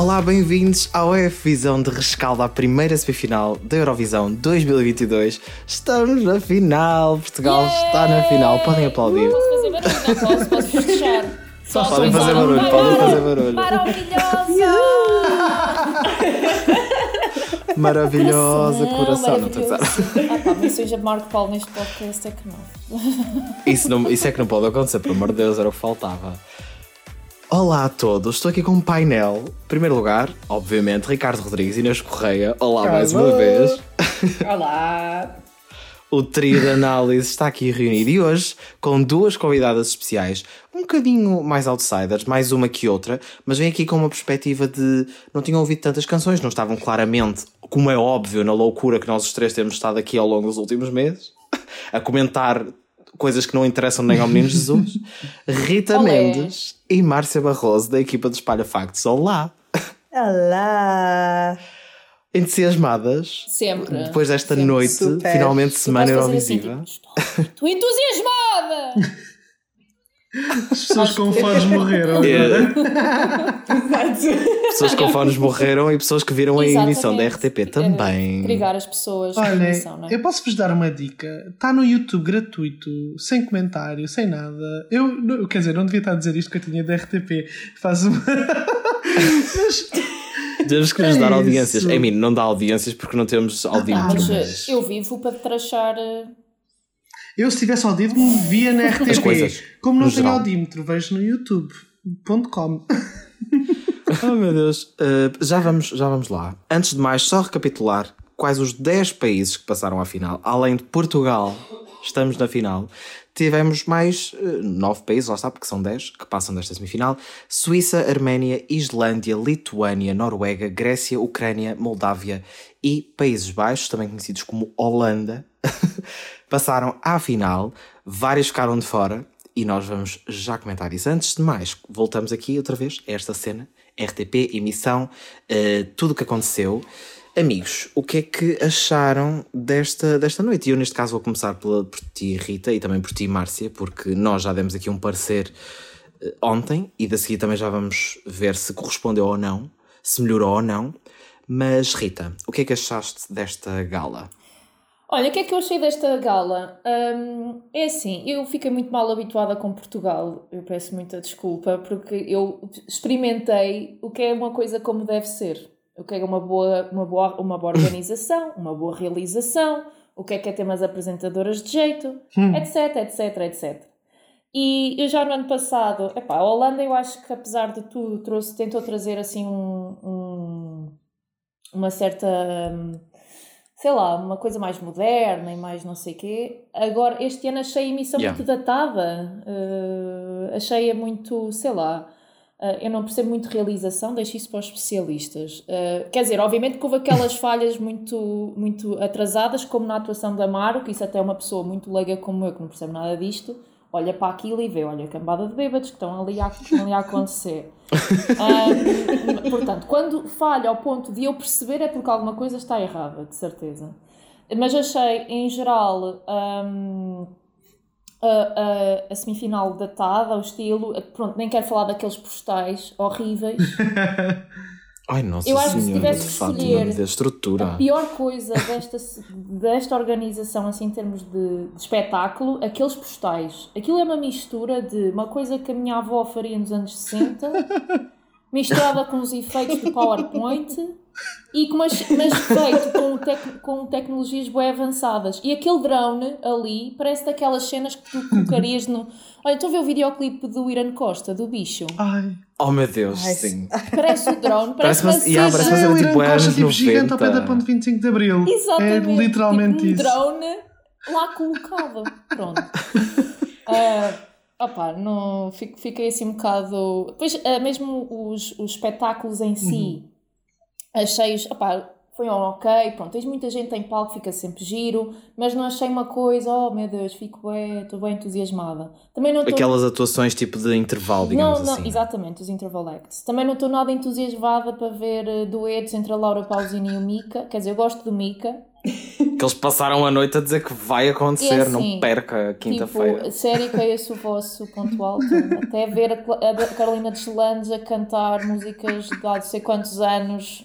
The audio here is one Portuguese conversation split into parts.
Olá, bem-vindos ao EF Visão de rescaldo à primeira semifinal da Eurovisão 2022. Estamos na final, Portugal está na final. Podem aplaudir. Posso fazer barulho? Não posso, posso festejar. Só Podem fazer barulho, "Vai, podem fazer barulho. Maravilhosa! Maravilhosa, coração. Não estou a. Ah pá, Marco Paulo neste podcast é que não. Isso, não- isso é que não pode acontecer, pelo amor de Deus, era o que faltava. Olá a todos, estou aqui com um painel. Em primeiro lugar, obviamente, Ricardo Rodrigues e Inês Correia. Olá mais uma vez. Olá! O trio de análise está aqui reunido e hoje com duas convidadas especiais, um bocadinho mais outsiders, mais uma que outra, mas vem aqui com uma perspectiva de não tinham ouvido tantas canções, não estavam claramente, como é óbvio, na loucura que nós os três temos estado aqui ao longo dos últimos meses, a comentar coisas que não interessam nem ao Menino Jesus. Rita Olé. Mendes e Márcia Barroso, da equipa do Espalha Factos. Olá! Olá! Entusiasmadas Sempre. depois desta Sempre. noite, Super. finalmente Tu semana fazer assim, Eurovisiva. tipo, estou entusiasmada! As pessoas com fones morreram. Pessoas com fones morreram e pessoas que viram a emissão da Exatamente. RTP também. Obrigar as pessoas Olha, emissão, não é? eu posso vos dar uma dica. Está no YouTube gratuito, sem comentário, sem nada. Eu, não- quer dizer, não devia estar a dizer isto que eu tinha da RTP. Faz uma. Mas, Temos que nos É dar isso. audiências. A mim não dá audiências porque não temos audímetro. Mas mas- eh, eu vivo para trachar. Eh, eu, se tivesse audímetro, via na RTP. Como não no tenho geral. audímetro, vejo no youtube.com. Oh meu Deus. Uh, já, vamos, já vamos lá. Antes de mais, só recapitular quais os 10 países que passaram à final. Além de Portugal, estamos na final. Tivemos mais 9 países, lá está, porque são 10 que passam desta semifinal: Suíça, Arménia, Islândia, Lituânia, Noruega, Grécia, Ucrânia, Moldávia e Países Baixos, também conhecidos como Holanda, passaram à final. Vários ficaram de fora e nós vamos já comentar isso. Antes de mais, voltamos aqui outra vez a esta cena, RTP, emissão, eh, tudo o que aconteceu. Amigos, o que é que acharam desta, desta noite? E eu, neste caso, vou começar por ti, Rita, e também por ti, Márcia, porque nós já demos aqui um parecer eh, ontem e da seguir também já vamos ver se correspondeu ou não, se melhorou ou não. Mas, Rita, o que é que achaste desta gala? Olha, o que é que eu achei desta gala? Hum, é assim, eu fiquei muito mal habituada com Portugal. Eu peço muita desculpa, porque eu experimentei o que é uma coisa como deve ser. O que é uma boa, uma boa, uma boa organização, uma boa realização, o que é que é ter umas apresentadoras de jeito, etc, etc, etc. E eu já no ano passado, epá, a Holanda eu acho que apesar de tudo trouxe, tentou trazer assim um, um- uma certa, hum, sei lá, uma coisa mais moderna e mais não sei quê. Agora, este ano achei a emissão Yeah. muito datada, eh, achei-a muito, sei lá, eh, eu não percebo muito realização, deixo isso para os especialistas. Eh, quer dizer, obviamente que houve aquelas falhas muito, muito atrasadas, como na atuação da Maro, que isso até é uma pessoa muito leiga como eu, que não percebe nada disto, olha para aquilo e vê, olha a cambada de bêbados que estão ali a, estão ali a acontecer. Ahm, portanto, quando falha ao ponto de eu perceber é porque alguma coisa está errada, de certeza. Mas achei, em geral, ahm, a, a, a semifinal datada, o estilo, pronto, nem quero falar daqueles postais horríveis. Ai, nossa Eu acho que se tivesse de que escolher estrutura. A pior coisa desta, desta organização, assim, em termos de, de espetáculo, aqueles postais. Aquilo é uma mistura de uma coisa que a minha avó faria nos anos 60, misturada com os efeitos do PowerPoint, e com mas, mas feito com, tec, com tecnologias bem avançadas. E aquele drone ali parece daquelas cenas que tu colocarias no. Olha, estou a ver o videoclipe do Irã Costa, do bicho. Ai, Oh meu Deus, Ai, sim. Parece o drone, Parece parece, uma- uma yeah, parece uma é tipo tipo gigante ao pé da 90. ponte 25 de Abril. Exatamente. É literalmente tipo, um isso. drone lá colocado. Pronto. Ah, opá, não, fico- fiquei assim um bocado. Pois, ah, mesmo os, os espetáculos em si, achei-os. Opá, foi um ok, pronto. Tens muita gente em palco, fica sempre giro, mas não achei uma coisa, oh meu Deus, fico bem, estou bem entusiasmada. Também não estou. Aquelas atuações tipo de intervalo, digamos Não, não, assim. exatamente, os interval acts. Também não estou nada entusiasmada para ver eh, duetos entre a Laura Pausini e o Mika. Quer dizer, eu gosto do Mika, Que eles passaram a noite a dizer que vai acontecer, assim, não perca quinta-feira. Tipo, sério que é esse o vosso ponto alto? Até ver a, a Carolina Deslandes a cantar músicas de há não sei quantos anos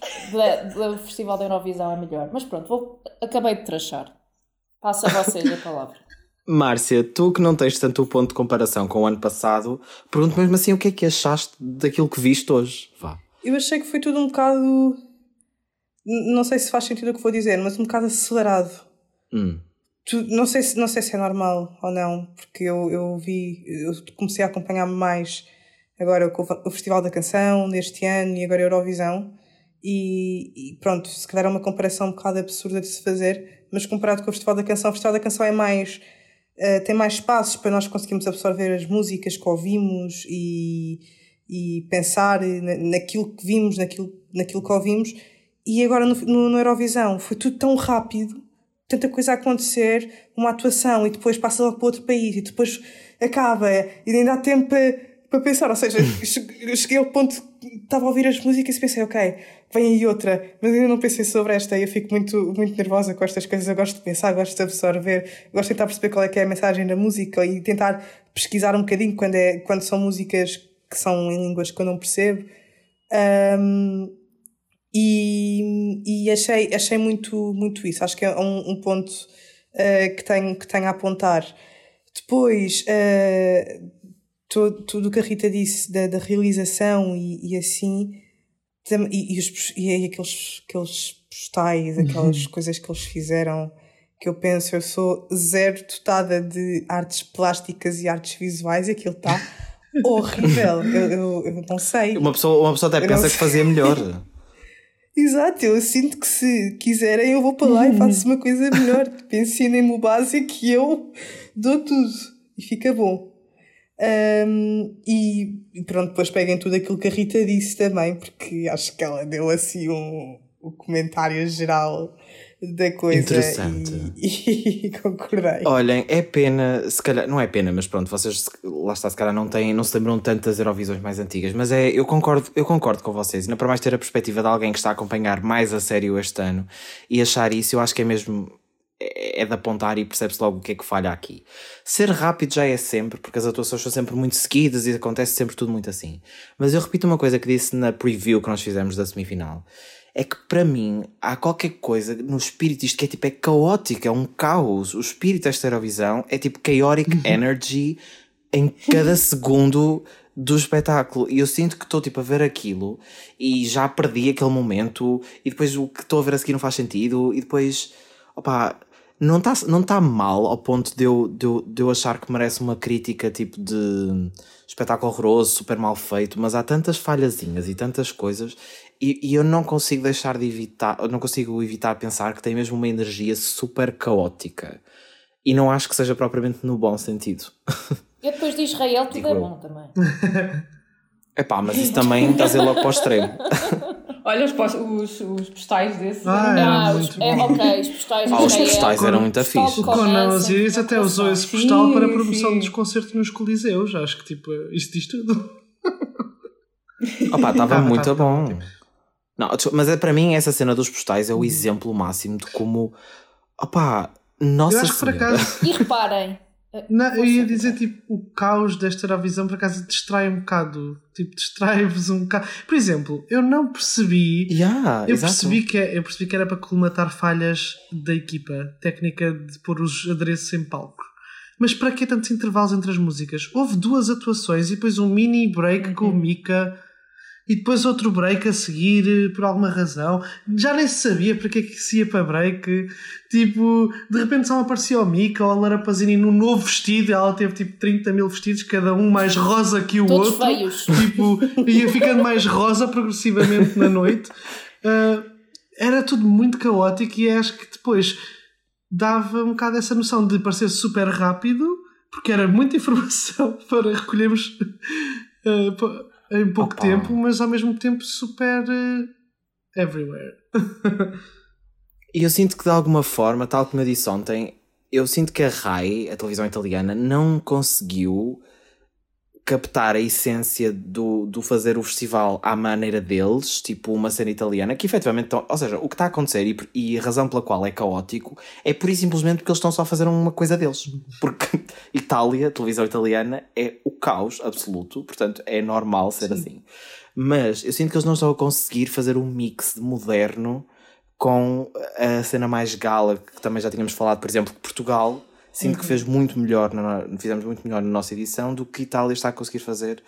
do Festival da Eurovisão é melhor. Mas pronto, vou, acabei de trachar. Passo a vocês a palavra. Márcia, tu que não tens tanto o ponto de comparação com o ano passado, pergunto mesmo assim o que é que achaste daquilo que viste hoje? Vá. Eu achei que foi tudo um bocado. Não sei se faz sentido o que vou dizer, mas um bocado acelerado. Hum. Tu- não, sei se, não sei se é normal ou não, porque eu, eu vi, eu comecei a acompanhar mais agora com o, Festival da Canção deste ano e agora a Eurovisão. E, e pronto, se calhar é uma comparação um bocado absurda de se fazer, mas comparado com o Festival da Canção, o Festival da Canção é mais. eh, tem mais espaços para nós conseguirmos absorver as músicas que ouvimos e, e pensar na, naquilo que vimos, naquilo, naquilo que ouvimos. E agora no, no, no Eurovisão foi tudo tão rápido tanta coisa a acontecer, uma atuação e depois passa logo para outro país e depois acaba e ainda há tempo para, para pensar. Ou seja, cheguei ao ponto que estava a ouvir as músicas e pensei, ok, vem aí outra, mas ainda não pensei sobre esta e eu fico muito, muito nervosa com estas coisas. Eu gosto de pensar, gosto de absorver, gosto de tentar perceber qual é que é a mensagem da música e tentar pesquisar um bocadinho quando, é, quando são músicas que são em línguas que eu não percebo. Um, e, e achei, achei muito, muito isso. Acho que é um, um ponto uh, que, tenho, que tenho a apontar. Depois, uh, todo, tudo o que a Rita disse da, da realização e, e assim, tam- e, e, os, e aqueles, aqueles postais, aquelas coisas que eles fizeram, que eu penso, eu sou zero dotada de artes plásticas e artes visuais, e aquilo está horrível. Eu, eu, eu não sei. Uma pessoa, uma pessoa até Eu pensa que fazia melhor. Exato, eu sinto que se quiserem eu vou para lá e faço uma coisa melhor. Ensinem-me o básico e eu dou tudo. E fica bom. E e pronto, depois peguem tudo aquilo que a Rita disse também, porque acho que ela deu assim um, um comentário geral da coisa. Interessante. E, e concordei. Olhem, é pena, se calhar, não é pena, mas pronto, vocês lá está, se calhar não têm, não se lembram tanto das Eurovisões mais antigas, mas é, eu concordo, eu concordo com vocês, ainda para mais ter a perspectiva de alguém que está a acompanhar mais a sério este ano e achar isso, eu acho que é mesmo é é de apontar e percebe-se logo o que é que falha aqui. Ser rápido já é sempre, porque as atuações são sempre muito seguidas e acontece sempre tudo muito assim. Mas eu repito uma coisa que disse na preview que nós fizemos da semifinal. É que para mim há qualquer coisa no espírito isto que é tipo é caótico, é um caos. O espírito desta Eurovisão é tipo chaotic energy em cada segundo do espetáculo. E eu sinto que estou tipo a ver aquilo e já perdi aquele momento e depois o que estou a ver a seguir não faz sentido e depois opá, não está não tá mal ao ponto de eu, de, eu, de eu achar que merece uma crítica tipo de espetáculo horroroso, super mal feito, mas há tantas falhazinhas e tantas coisas e, e eu não consigo deixar de evitar, eu não consigo evitar pensar que tem mesmo uma energia super caótica. E não acho que seja propriamente no bom sentido. Eu depois de Israel tudo Digo é eu. bom também. Epá, mas isso também está a ser logo para o extremo. Olha os, os, os postais desses. Ah, era Ah, muito os, é, ok, os postais Ah, os postais eram muito fixe. O Conan, Osiris até usou esse Sim, postal para a promoção sim. dos concertos nos Coliseus. Acho que tipo, isto diz tudo. Opa, estava Tava, muito tava, bom. tava Não, mas é, para mim essa cena dos postais é o exemplo máximo de como. Opá, nossa Eu acho que por Senhora. acaso. E reparem. eh, Não, eu ia dizer tipo, o caos desta Eurovisão por acaso distrai um bocado. Tipo, distrai-vos um bocado. Por exemplo, eu não percebi. Yeah, Eu exato. percebi, que, é- eu percebi que era para colmatar falhas da equipa técnica de pôr os adereços em palco. Mas para que tantos intervalos entre as músicas? Houve duas atuações e depois um mini break com o Mika e depois outro break a seguir eh, por alguma razão. Já nem se sabia para que é que se ia para break. Tipo, de repente só aparecia o Mika ou a Lara Pazini num novo vestido. Ela teve tipo 30 mil vestidos, cada um mais rosa que o Todos outro feios. tipo, ia ficando mais rosa progressivamente na noite. Ah, era tudo muito caótico e acho que depois dava um bocado essa noção de parecer super rápido, porque era muita informação para recolhermos pa- em pouco Opa. tempo, mas ao mesmo tempo super ah, everywhere. E eu sinto que de alguma forma, tal como eu disse ontem, eu sinto que a RAI, a televisão italiana, não conseguiu captar a essência do, do fazer o festival à maneira deles, tipo uma cena italiana, que efetivamente estão, ou seja, o que está a acontecer e, e a razão pela qual é caótico é pura e simplesmente porque eles estão só a fazer uma coisa deles. Porque Itália, televisão italiana, é o caos absoluto, portanto é normal ser Sim. assim. Mas eu sinto que eles não estão a conseguir fazer um mix de moderno com a cena mais gala, que também já tínhamos falado, por exemplo, que Portugal Sinto uhum. que fez muito melhor, na, fizemos muito melhor na nossa edição do que Itália está a conseguir fazer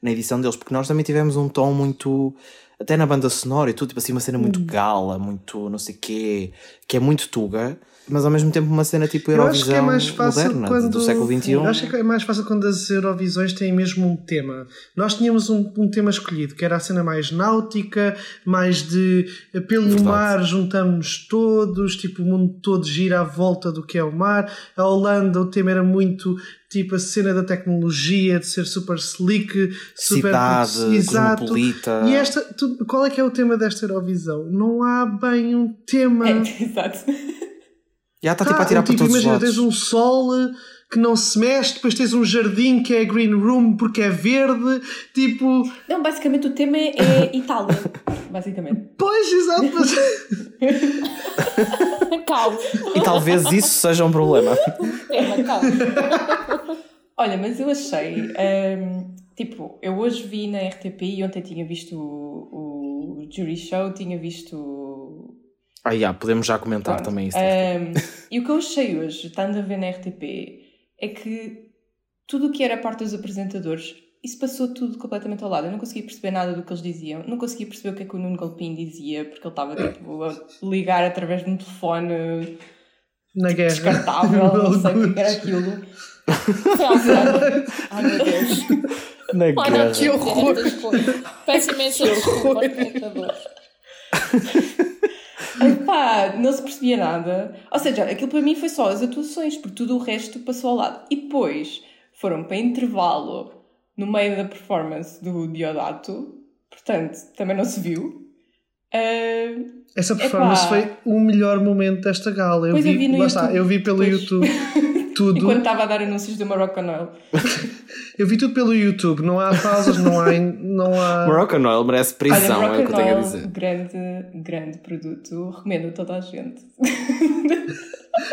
na edição deles, porque nós também tivemos um tom muito, até na banda sonora e tudo, tipo assim, uma cena muito uhum. gala, muito não sei quê, que é muito tuga, mas ao mesmo tempo uma cena tipo Eurovisão eu acho que é mais fácil moderna, quando, do século XXI. Eu acho que é mais fácil quando as Eurovisões têm mesmo um tema. Nós tínhamos um, um tema escolhido, que era a cena mais náutica, mais de pelo Verdade. mar juntamos todos, tipo o mundo todo gira à volta do que é o mar. A Holanda o tema era muito tipo a cena da tecnologia, de ser super slick, super Cidade, exato. Cosmopolita. E esta, tu, qual é que é o tema desta Eurovisão? Não há bem um tema. É, exato. Já está tipo a tirar tipo, por todos imagina, os lados. tens um sol eh, que não se mexe, depois tens um jardim que é green room porque é verde, tipo... Não, basicamente o tema é, é Itália, basicamente. Pois, exato, mas... Calma. E talvez isso seja um problema. Tema, calma. Olha, mas eu achei... Um, tipo, eu hoje vi na RTP e ontem tinha visto o, o Jury Show, tinha visto ah, yeah, podemos já comentar Pronto. também isso. Um, e o que eu achei hoje, estando a ver na RTP, é que tudo o que era parte dos apresentadores, isso passou tudo completamente ao lado. Eu não consegui perceber nada do que eles diziam, não consegui perceber o que é que o Nuno Galpim dizia, porque ele estava tipo, a ligar através de um telefone na guerra. descartável, não sei o que era aquilo. Ai meu Deus. Na guerra. Que horror! Peço imensa desculpa Epá, não se percebia nada. Ou seja, aquilo para mim foi só as atuações, porque tudo o resto passou ao lado. E depois foram para intervalo no meio da performance do Diodato, portanto, também não se viu. Uh, Essa performance epá. foi o melhor momento desta gala. Eu, vi, eu vi, no YouTube, está, eu vi pelo depois. YouTube tudo. Enquanto estava a dar anúncios do Moroccan Oil. Eu vi tudo pelo YouTube, não há pausas, não há. Não há... Moroccan Oil merece prisão, Olha, é o que eu tenho a dizer. Grande, grande produto, recomendo a toda a gente.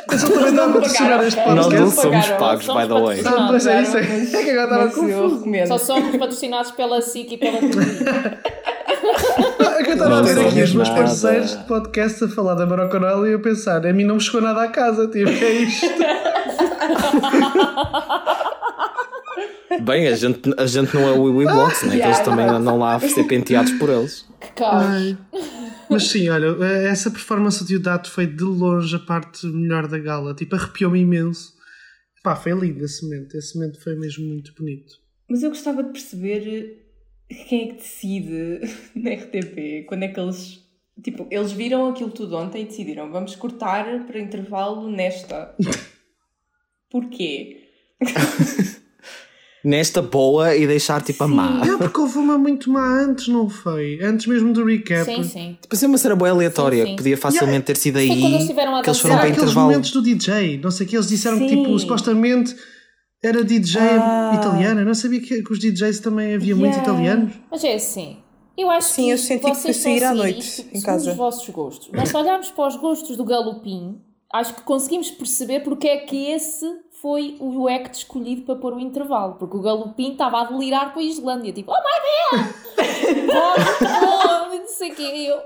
Mas eu também estava a patrocinar este podcast. Nós não somos pagos, by the way. Ah, pois é, isso é. É que agora estava confuso. Só somos patrocinados pela SIC e pela TV. É que eu estava a ver aqui os meus parceiros de podcast a falar da Moroccan Oil e eu pensar, a mim não me chegou nada à casa, tipo, é isto. Bem, a gente, a gente não é o Wee Blocks, né? eles também andam lá a ser penteados por eles. Que caos. Mas sim, olha, essa performance de Dato foi de longe a parte melhor da gala. Tipo, arrepiou-me imenso. Pá, foi lindo esse momento. Esse momento foi mesmo muito bonito. Mas eu gostava de perceber quem é que decide na RTP quando é que eles. Tipo, eles viram aquilo tudo ontem e decidiram vamos cortar para intervalo nesta. Porquê? Nesta boa e deixar tipo sim. a má. É porque houve uma muito má antes, não foi? Antes mesmo do recap. Sim, sim. Tipo assim, uma cena boa aleatória sim, sim. que podia facilmente yeah. ter sido aí. Foi quando eles tiveram a que eles foram para aqueles intervalo. momentos do DJ, não sei o que, eles disseram sim. que tipo, supostamente era DJ ah. italiana. Não sabia que, que os DJs também havia yeah. muitos italianos. Mas é assim. Eu acho Sim, que eu senti que foi sair à noite em casa. os vossos gostos. Mas se olharmos para os gostos do Galopim, acho que conseguimos perceber porque é que esse foi o act escolhido para pôr o intervalo, porque o Galopim estava a delirar com a Islândia, tipo, oh my god! oh, não sei o que, eu...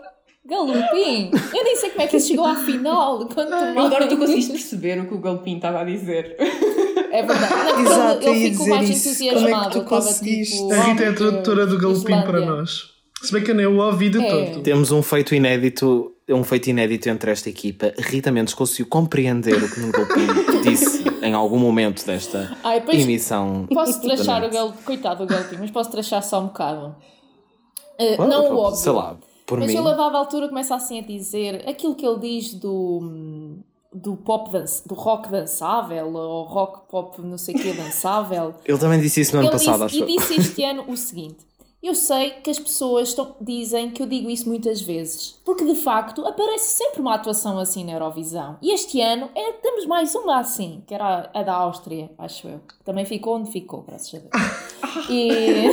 Galopim! Eu nem sei como é que ele chegou à final. Quanto mais... Agora tu conseguiste perceber o que o Galopim estava a dizer. É verdade. Não, Exato, eu, eu fico mais entusiasmado. Como é que tu conseguiste? Tipo, a Rita é a tradutora do Galopim para nós. Se bem que eu nem o ouvi de é. todo. Temos um feito inédito um feito inédito entre esta equipa. Rita Mendes conseguiu compreender o que Galopim disse em algum momento desta Ai, emissão. Posso trachar o Galopim, coitado do Galopim, mas posso trachar só um bocado. Uh, não o óbvio. Sei lá, por mas mim. ele a dada altura começa assim a dizer aquilo que ele diz do do pop dance, do rock dançável ou rock pop não sei o que dançável. Ele também disse isso no ano passado, disse, acho. E disse este ano o seguinte: eu sei que as pessoas estão, dizem que eu digo isso muitas vezes, porque de facto aparece sempre uma atuação assim na Eurovisão. E este ano é, temos mais uma assim, que era a, a da Áustria, acho eu. Também ficou onde ficou, graças a Deus. E...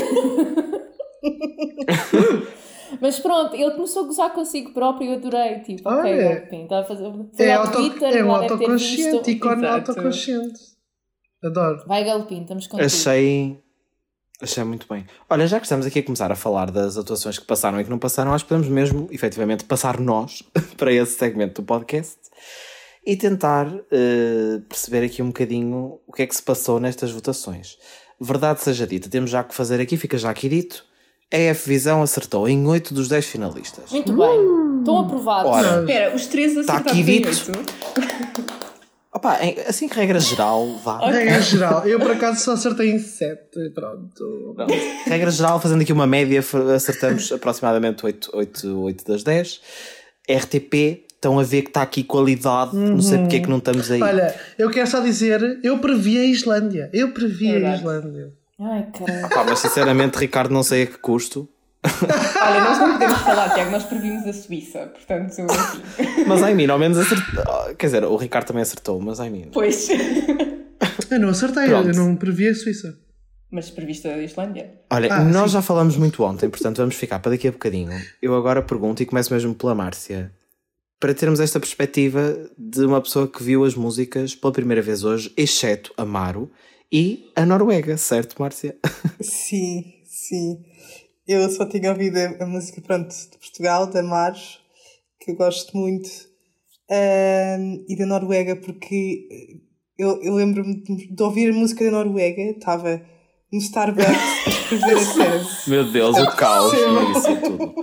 Mas pronto, ele começou a gozar consigo próprio e eu adorei. Tipo, ok, Olha. Galpim, está a fazer. É, auto, Twitter, é um autoconsciente, ícone autoconsciente. Adoro. Vai, Galpim, estamos contigo. Achei. Achei muito bem. Olha, já que estamos aqui a começar a falar das atuações que passaram e que não passaram, acho que podemos mesmo, efetivamente, passar nós para esse segmento do podcast e tentar eh, perceber aqui um bocadinho o que é que se passou nestas votações. Verdade seja dita, temos já que fazer aqui, fica já aqui dito. A F Visão acertou em 8 dos 10 finalistas. Muito bem. Estão aprovados. Ora, Espera, os três Tá acertados aqui dito. Opa, assim que regra geral, vá. Regra geral, eu por acaso só acertei em 7. Pronto. Regra geral, fazendo aqui uma média, acertamos aproximadamente 8, 8, 8 das 10. RTP, estão a ver que está aqui qualidade, não sei porque é que não estamos aí. Olha, eu quero só dizer, eu previ a Islândia. Eu previ a Verdade. Islândia. Ai. Pá, mas sinceramente, Ricardo, não sei a que custo. Olha, nós não podemos falar, Tiago, nós previmos a Suíça, portanto, enfim. Mas ai mim, ao menos acertou. Quer dizer, o Ricardo também acertou, mas ai mim. Pois. Eu não acertei, Pronto. eu não previ a Suíça. Mas prevista a Islândia. Olha, Ah, nós sim. já falamos muito ontem, portanto vamos ficar para daqui a bocadinho. Eu agora pergunto e começo mesmo pela Márcia. Para termos esta perspectiva de uma pessoa que viu as músicas pela primeira vez hoje, exceto Amaro e a Noruega, certo, Márcia? Sim, sim. Eu só tinha ouvido a, a música, pronto, de Portugal, da Mares, que eu gosto muito, ahm, e da Noruega, porque eu, eu lembro-me de, de ouvir a música da Noruega, estava no Starbucks a escrever a tese. Meu Deus, o caos início de tudo.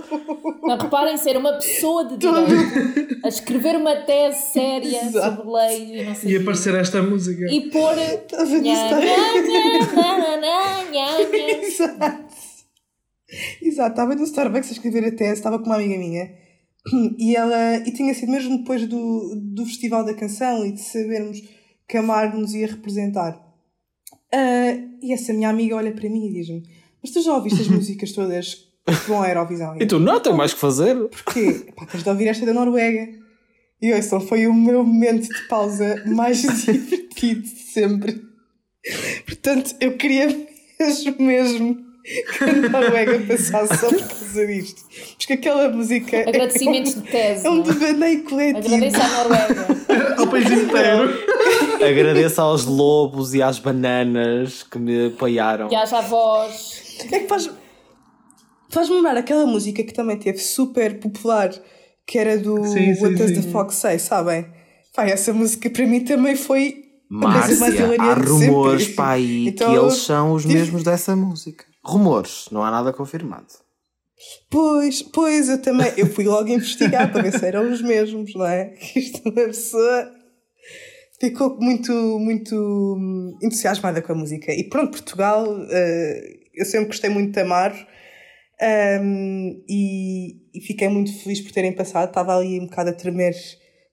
Não, reparem ser uma pessoa de direito a escrever uma tese séria Exato. sobre leis e não sei E quê. aparecer esta música. E pôr. Estava no Starbucks. Exato. Estava no Starbucks a escrever a tese, estava com uma amiga minha. E ela e tinha sido mesmo depois do, do Festival da Canção e de sabermos que a Mar nos ia representar. Ah, e essa minha amiga olha para mim e diz-me: Mas tu já ouviste as músicas todas que vão à Eurovisão? E tu não tens mais que fazer? Porquê? Pá, tens de ouvir esta da Noruega. E ouçam, foi o meu momento de pausa mais divertido de sempre. Portanto, eu queria mesmo, mesmo que a Noruega passasse só por causa disto. Porque aquela música Agradecimentos de tese. é um é? devaneio coletivo. Agradeço à Noruega. Ao país inteiro. Agradeço aos lobos e às bananas que me apoiaram. Que haja voz. É que faz, faz-me lembrar aquela música que também teve super popular, que era do Sim, sim, What Does the Fox Say, sabem? Pá, essa música para mim também foi a coisa mais Márcia, há rumores sempre. aí Então, que eles são os mesmos dessa música. Rumores, não há nada confirmado. Pois, pois, eu também. Eu fui logo investigar para ver se eram os mesmos, não é? Que isto uma pessoa ficou muito, muito entusiasmada com a música. E pronto, Portugal, eh, eu sempre gostei muito de amar hum, e, e fiquei muito feliz por terem passado. Estava ali um bocado a tremer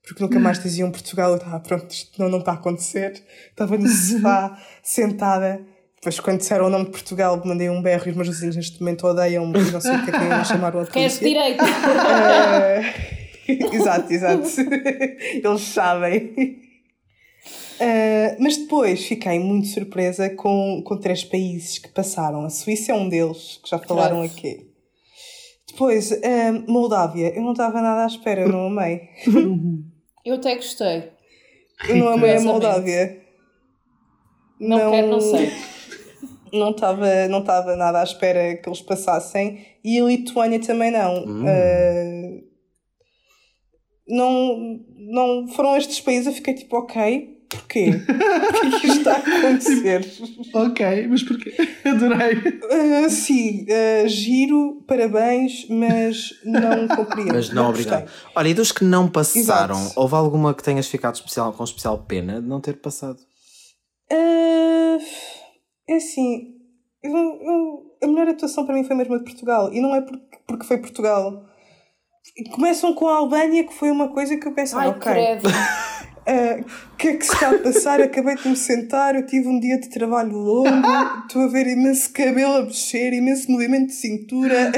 porque nunca mais diziam Portugal. Eu estava, pronto, isto não, não está a acontecer. Estava no sofá, sentada. Depois, quando disseram o nome de Portugal, mandei um berro e os meus vizinhos neste momento odeiam-me e não sei o que é que iam chamar a Queres polícia. direito? Eh, exato, exato. Eles sabem. Eh, mas depois fiquei muito surpresa com, com três países que passaram. A Suíça é um deles, que já falaram Claro. aqui. Depois, eh, Moldávia. Eu não estava nada à espera, eu não amei. Eu até gostei. Eu não amei a. Moldávia. Não, quero, não sei. Não estava não estava nada à espera que eles passassem. E a Lituânia também não. Hum. Eh, não, não foram estes países. Eu fiquei tipo, ok, porquê? Porquê que isto está a acontecer? ok, mas porquê? Adorei. Eh, sim, eh, giro, parabéns, mas não compreendo. Mas não, gostei. obrigado. Olha, e dos que não passaram, Exato. houve alguma que tenhas ficado especial, com especial pena de não ter passado? Eh, é assim, eu- eu- a melhor atuação para mim foi mesmo a de Portugal. E não é porque, porque foi Portugal. Começam com a Albânia, que foi uma coisa que eu pensei, Ai, ok, eh, o que é que se está a passar? Acabei de me sentar, eu tive um dia de trabalho longo, estou a ver imenso cabelo a mexer, imenso movimento de cintura.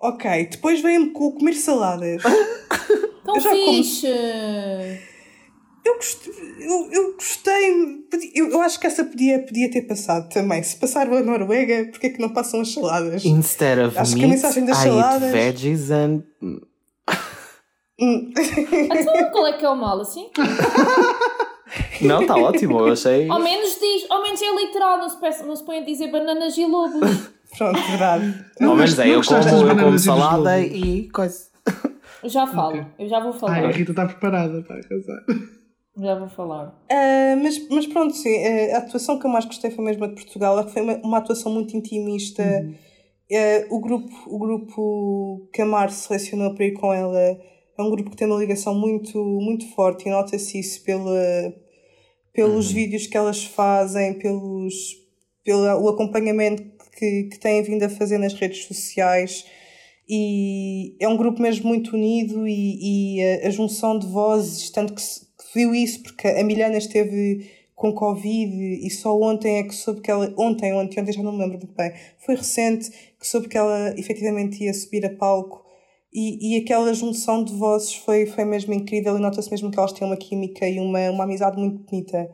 Ok, depois vem-me com o comer saladas. Tão Eu já como- fixe. Eu gostei, eu, eu gostei, eu, eu acho que essa podia, podia ter passado também. Se passaram a Noruega, porquê que não passam as saladas? Instead of Acho que a meat, mensagem das I eat saladas- veggies and... Então qual é que é o mal, assim? Não, está ótimo, eu achei... Ao menos diz, ao menos é literal, não se, peça- não se põe a dizer bananas e lobos. Pronto, verdade. Ao menos é, eu como, eu como e salada e coisa. Eu já falo, eu já vou falar. Ai, a Rita está preparada para arrasar. Já vou falar. Ah, mas, mas pronto, sim, ah, a atuação que eu mais gostei foi mesmo a de Portugal. Foi uma, uma atuação muito intimista. Ah, o, grupo, o grupo que a Mar selecionou para ir com ela é um grupo que tem uma ligação muito, muito forte e nota-se isso pela, pelos vídeos que elas fazem, pelos, pelo o acompanhamento que, que têm vindo a fazer nas redes sociais. E é um grupo mesmo muito unido e, e a, a junção de vozes, tanto que se que viu isso, porque a Milana esteve com Covid e só ontem é que soube que ela. Ontem, ontem, ontem já não me lembro muito bem. Foi recente que soube que ela efetivamente ia subir a palco e, e aquela junção de vozes foi, foi mesmo incrível e nota-se mesmo que elas têm uma química e uma, uma amizade muito bonita.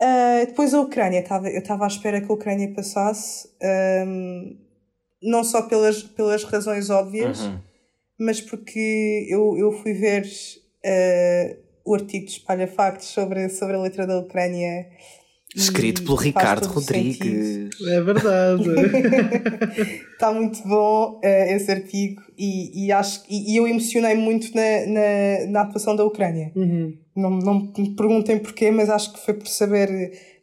Ah, depois a Ucrânia, estava, eu estava à espera que a Ucrânia passasse, ahm, não só pelas, pelas razões óbvias, Uhum. mas porque eu, eu fui ver ah, o artigo de Espalha Factos sobre, sobre a letra da Ucrânia. Escrito pelo Ricardo sentido. Rodrigues. É verdade. Está muito bom eh, esse artigo e, e, acho, e, e eu emocionei muito na, na, na atuação da Ucrânia. Uhum. Não, não me perguntem porquê, mas acho que foi por saber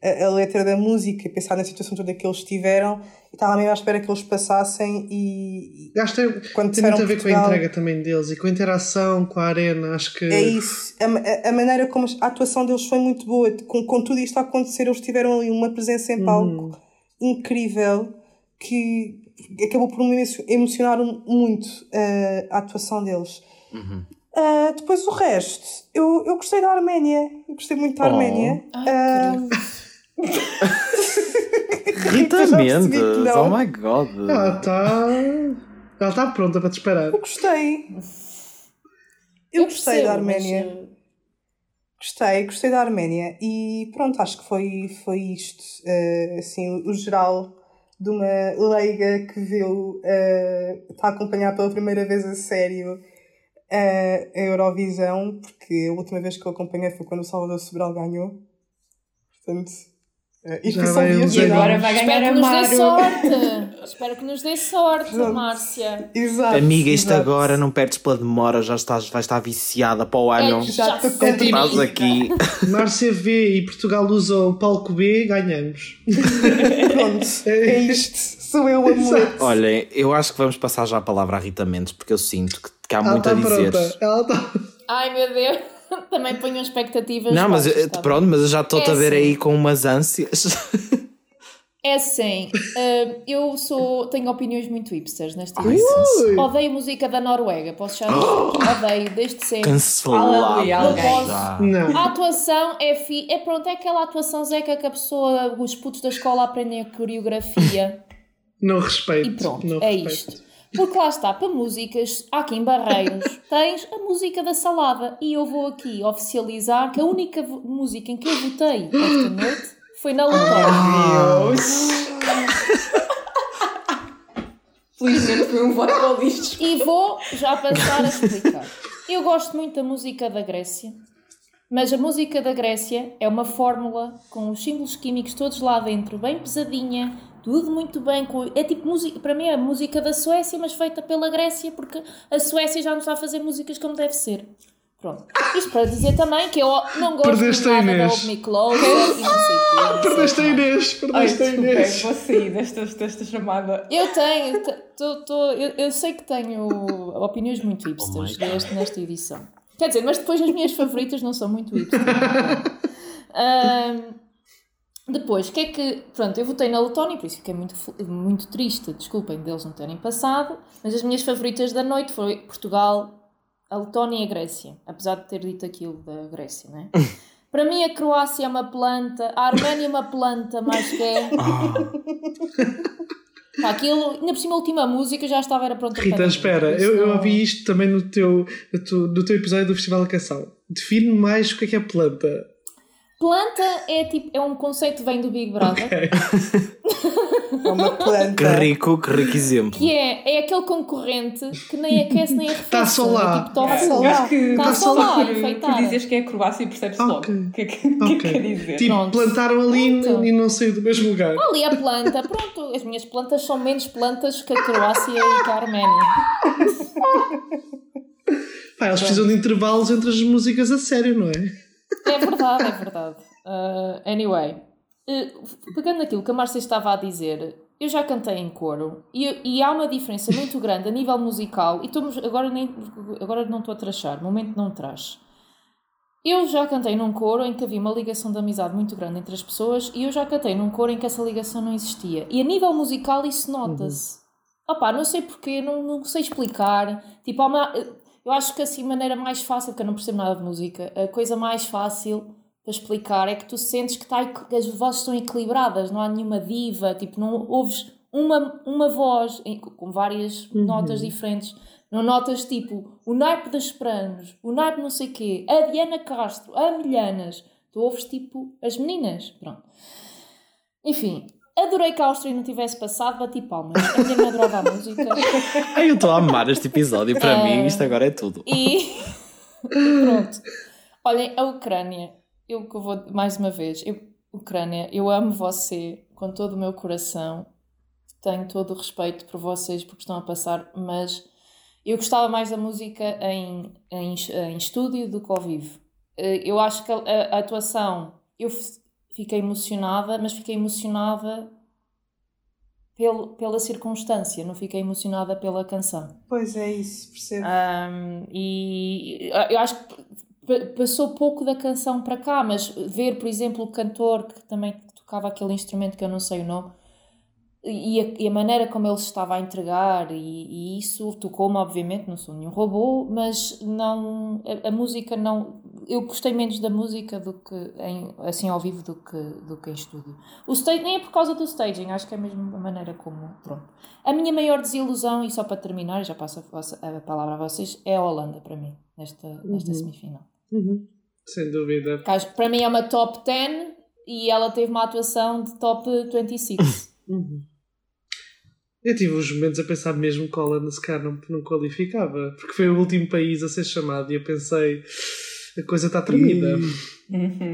a, a letra da música e pensar na situação toda que eles tiveram. E estava mesmo à espera que eles passassem e, Acho que tem, Quando tem muito a ver com a Portugal- entrega também deles e com a interação com a arena. Acho que. É isso. A, a- a maneira como a atuação deles foi muito boa. Com, com tudo isto a acontecer, eles tiveram ali uma presença em palco incrível que acabou por me emo- emocionar muito eh, a atuação deles. Ah, depois o resto, eu, eu gostei da Arménia. Eu gostei muito da Oh. Arménia. Ai, Ah, Rita Mendes, oh my god. Ela está. Ela está pronta para te esperar. eu gostei. Eu, gostei da percebo, mas, Arménia. eh, Gostei, gostei da Arménia e pronto, acho que foi, foi isto, eh, assim, o, geral de uma leiga que viu, eh, está a acompanhar pela primeira vez a sério a Eurovisão, porque a última vez que eu acompanhei foi quando o Salvador Sobral ganhou, portanto, eh, isto Já foi só vai dia uns de E agora vai Espero ganhar que a nos dê sorte. Espero que nos dê sorte, Pronto. Márcia. Exato, Amiga, isto exato. agora não perdes pela demora, já estás, vais estar viciada para o ano. É, Já Estás aqui. Márcia V e Portugal usa o palco B, ganhamos. Pronto, é isto, sou eu a. Olhem, eu acho que vamos passar já a palavra a Rita Mendes, porque eu sinto que, que há Ela muito a está dizer. pronta. Ela está. Ai meu Deus. Também ponham expectativas. Não, mas baixas, eh, tá pronto, bem? mas eu já estou-te É a ver assim. aí com umas ânsias. É assim, hum, eu sou, tenho opiniões muito hipsters edição. Ui. Odeio a música da Noruega, posso já dizer. Odeio, desde sempre. Cancelado. Não. A atuação é fi... é pronto, é aquela atuação zeca que a pessoa, os putos da escola aprendem a coreografia Não respeito. e pronto, não é respeito. isto. Porque lá está, para músicas, há aqui em Barreiros, tens a música da salada. E eu vou aqui oficializar que a única música em que eu votei esta noite foi na Lutória. Deus! Felizmente foi um voto para o lixo. E vou já passar a explicar. Eu gosto muito da música da Grécia, mas a música da Grécia é uma fórmula com os símbolos químicos todos lá dentro, bem pesadinha, tudo muito bem. com- É tipo música, para mim é a música da Suécia, mas feita pela Grécia, porque a Suécia já não está a fazer músicas como deve ser. Pronto. Isto para dizer também que eu não gosto Perdeste de nada da Me Close e não sei o quê. Perdeste a. Inês. Perdeste a Inês. vou sair desta, desta chamada. Eu tenho, te- tô- tô- eu, eu sei que tenho opiniões muito hipsters Oh deste- nesta edição. Quer dizer, mas depois as minhas favoritas não são muito hipsters. Ahm, depois, o que é que. Pronto, eu votei na Letónia, por isso fiquei muito, muito triste, desculpem, deles não terem passado. Mas as minhas favoritas da noite foi Portugal, a Letónia e a Grécia. Apesar de ter dito aquilo da Grécia, não é? Para mim, a Croácia é uma planta, a Arménia é uma planta, mais que é. Pá, aquilo, ainda por cima, a última música já estava era pronta Rita, espera, eu, eu ouvi isto também no teu, no, teu, no teu episódio do Festival da Canção. Define mais o que é que é planta. Planta é tipo é um conceito que vem do Big Brother. Ok. É uma Que planta. rico, que rico exemplo. Que é, é aquele concorrente que nem aquece nem arrefece. Tá só lá. É tipo Tá só full. lá. Acho que Tá tá só só lá, por, dizeres que é acrobacia percebes logo Ok. o que é que, o que, é que quer dizer. Tipo, Pronto. plantaram ali Pronto. e não saiu do mesmo lugar. Ali a planta, pronto, as minhas plantas são menos plantas que a Croácia e que a Arménia. Pá, eles precisam de intervalos entre as músicas a sério, não é? É verdade, é verdade. Uh, anyway, uh, pegando naquilo que a Márcia estava a dizer, eu já cantei em coro e, e há uma diferença muito grande a nível musical. E estamos, agora, nem, agora não estou a trachar, momento não traz. Eu já cantei num coro em que havia uma ligação de amizade muito grande entre as pessoas e eu já cantei num coro em que essa ligação não existia. E a nível musical isso nota-se. Opá, não sei porquê, não, não sei explicar. Tipo, há uma, eu acho que assim, a maneira mais fácil, porque eu não percebo nada de música, a coisa mais fácil para explicar é que tu sentes que, tá, que as vozes estão equilibradas, não há nenhuma diva, tipo, não ouves uma, uma voz em- com várias notas diferentes. Não notas tipo o naipe das Sopranos, o naipe não sei quê, a Diana Castro, a Milhanas. Tu ouves tipo as meninas. Pronto. Enfim, adorei que a Áustria não tivesse passado, bati palmas. A minha mãe adorava a música. Eu estou a amar este episódio. Para Ah. mim, isto agora é tudo. E pronto. Olhem, a Ucrânia, eu que vou mais uma vez, eu, Ucrânia, eu amo você com todo o meu coração, tenho todo o respeito por vocês porque estão a passar, mas eu gostava mais da música em, em, em estúdio do que ao vivo. Eh, Eu acho que a, a atuação, eu fiquei emocionada, mas fiquei emocionada pelo, pela circunstância, não fiquei emocionada pela canção. Pois é isso, percebo. Um, e eu acho que pa- passou pouco da canção para cá, mas ver, por exemplo, o cantor que também tocava aquele instrumento que eu não sei o nome e a, e a maneira como ele se estava a entregar, e, e isso tocou-me, obviamente. Não sou nenhum robô, mas não, a, a música não. Eu gostei menos da música do que em, assim ao vivo do que, do que em estúdio. O stage, nem é por causa do staging, acho que é mesmo a maneira como. Pronto. A minha maior desilusão, e só para terminar, já passo a, vossa- a palavra a vocês, é a Holanda para mim, nesta, nesta semifinal. Sem dúvida. Para mim é uma top 10 e ela teve uma atuação de top 26. Eu tive uns momentos a pensar mesmo que a Holanda se calhar não, não qualificava, porque foi o último país a ser chamado e eu pensei a coisa está tremida. Uhum.